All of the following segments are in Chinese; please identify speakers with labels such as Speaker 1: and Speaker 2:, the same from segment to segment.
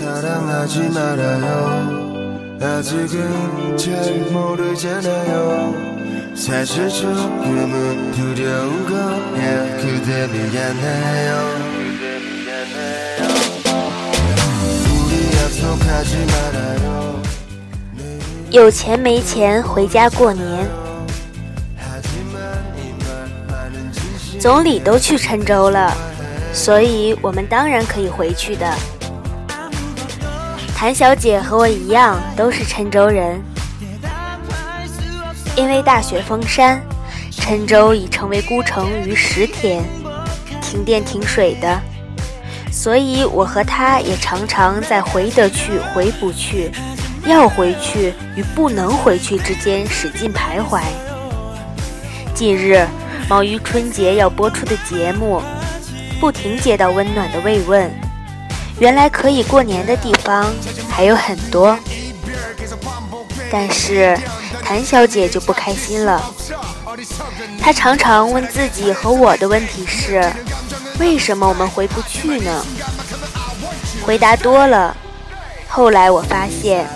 Speaker 1: 사랑하지 말아요 아직은 잘 모르잖아요 사실 조금은 두려운 거야 그대 미안해요 그대 미안해요 우리 약속하지 말아요
Speaker 2: 有钱没钱回家过年，
Speaker 1: 하지만 이 말 많은 진심
Speaker 2: 总理都去郴州了，所以我们当然可以回去的。 谭小姐和我一样都是郴州人，因为大雪封山，郴州已成为孤城逾十天，停电停水的，所以我和她也常常在回得去回不去，要回去与不能回去之间使劲徘徊。近日，忙于春节要播出的节目，不停接到温暖的慰问。原来可以过年的地方还有很多，但是谭小姐就不开心了。她常常问自己和我的问题是：为什么我们回不去呢？回答多了，后来我发现，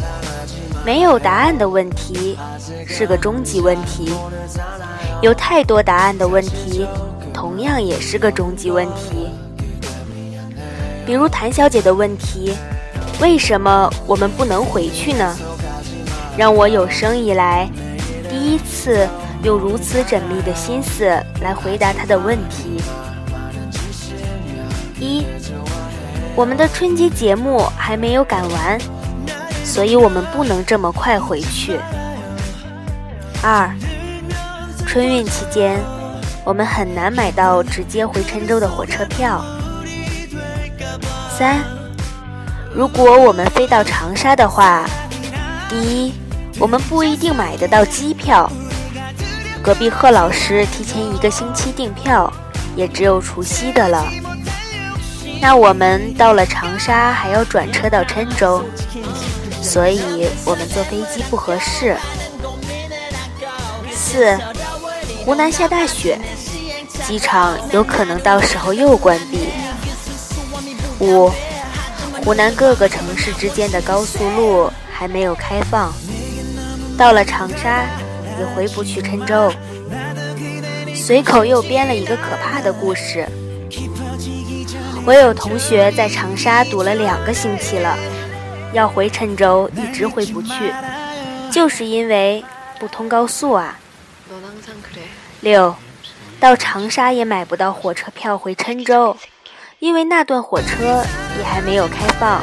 Speaker 2: 没有答案的问题是个终极问题。有太多答案的问题，同样也是个终极问题。比如谭小姐的问题：为什么我们不能回去呢？让我有生以来第一次用如此缜密的心思来回答她的问题。一，我们的春节节目还没有赶完，所以我们不能这么快回去。二。春运期间，我们很难买到直接回郴州的火车票。三，如果我们飞到长沙的话，第一，我们不一定买得到机票。隔壁贺老师提前一个星期订票，也只有除夕的了。那我们到了长沙还要转车到郴州，所以我们坐飞机不合适。四。湖南下大雪，机场有可能到时候又关闭。五，湖南各个城市之间的高速路还没有开放，到了长沙也回不去郴州。随口又编了一个可怕的故事。我有同学在长沙堵了两个星期了，要回郴州一直回不去，就是因为不通高速啊。六，到长沙也买不到火车票回郴州，因为那段火车也还没有开放。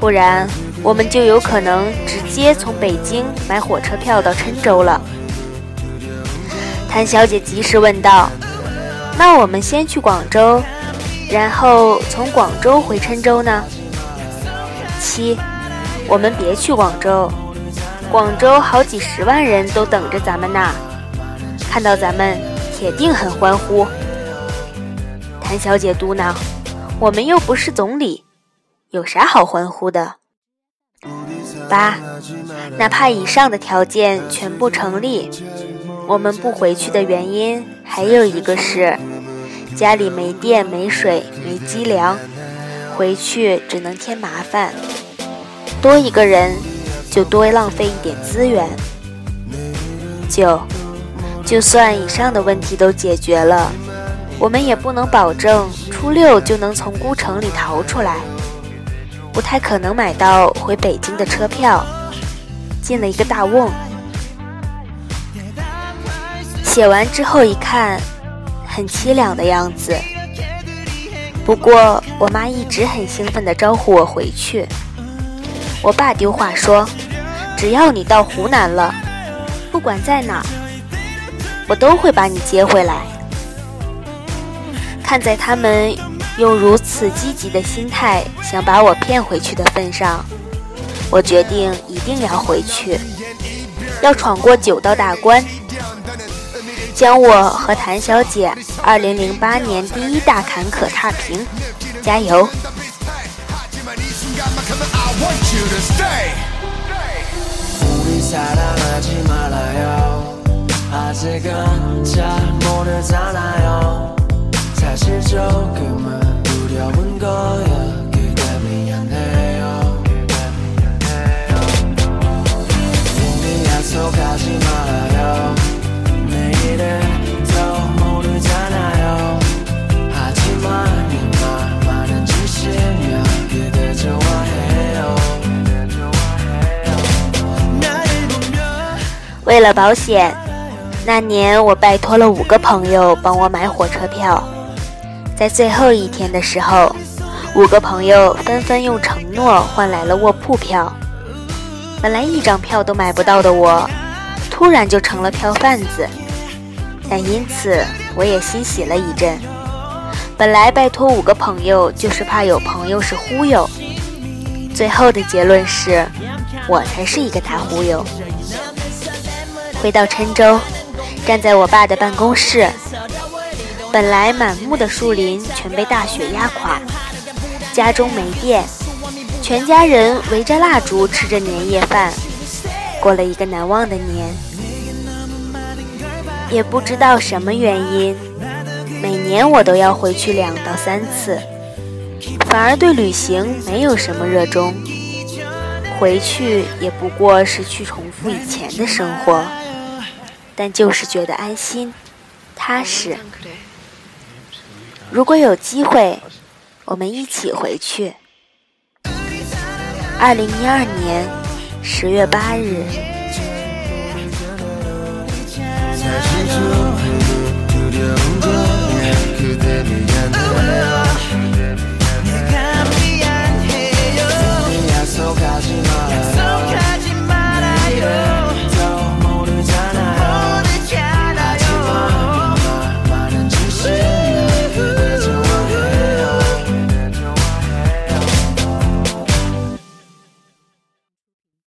Speaker 2: 不然，我们就有可能直接从北京买火车票到郴州了。谭小姐及时问道：“那我们先去广州，然后从广州回郴州呢？”七，我们别去广州，广州好几十万人都等着咱们呢。看到咱们，铁定很欢呼。谭小姐嘟囔：“我们又不是总理，有啥好欢呼的？”八，哪怕以上的条件全部成立，我们不回去的原因还有一个是家里没电、没水、没鸡粮，回去只能添麻烦。多一个人，就多浪费一点资源。九。就算以上的问题都解决了，我们也不能保证初六就能从孤城里逃出来，不太可能买到回北京的车票，进了一个大瓮。写完之后一看，很凄凉的样子。不过我妈一直很兴奋地招呼我回去。我爸丢话说，只要你到湖南了，不管在哪。我都会把你接回来。看在他们用如此积极的心态想把我骗回去的份上，我决定一定要回去，要闯过九道大关，将我和谭小姐2008年第一大坎坷踏平。加油！为了保险，那年我拜托了五个朋友帮我买火车票。在最后一天的时候，五个朋友纷纷用承诺换来了卧铺票。本来一张票都买不到的我，突然就成了票贩子。但因此我也欣喜了一阵。本来拜托五个朋友，就是怕有朋友是忽悠。最后的结论是，我才是一个大忽悠。回到郴州，站在我爸的办公室，本来满目的树林全被大雪压垮，家中没电，全家人围着蜡烛吃着年夜饭，过了一个难忘的年。也不知道什么原因，每年我都要回去两到三次。反而对旅行没有什么热衷，回去也不过是去重复以前的生活，但就是觉得安心、踏实。如果有机会，我们一起回去。二零一二年十月八日。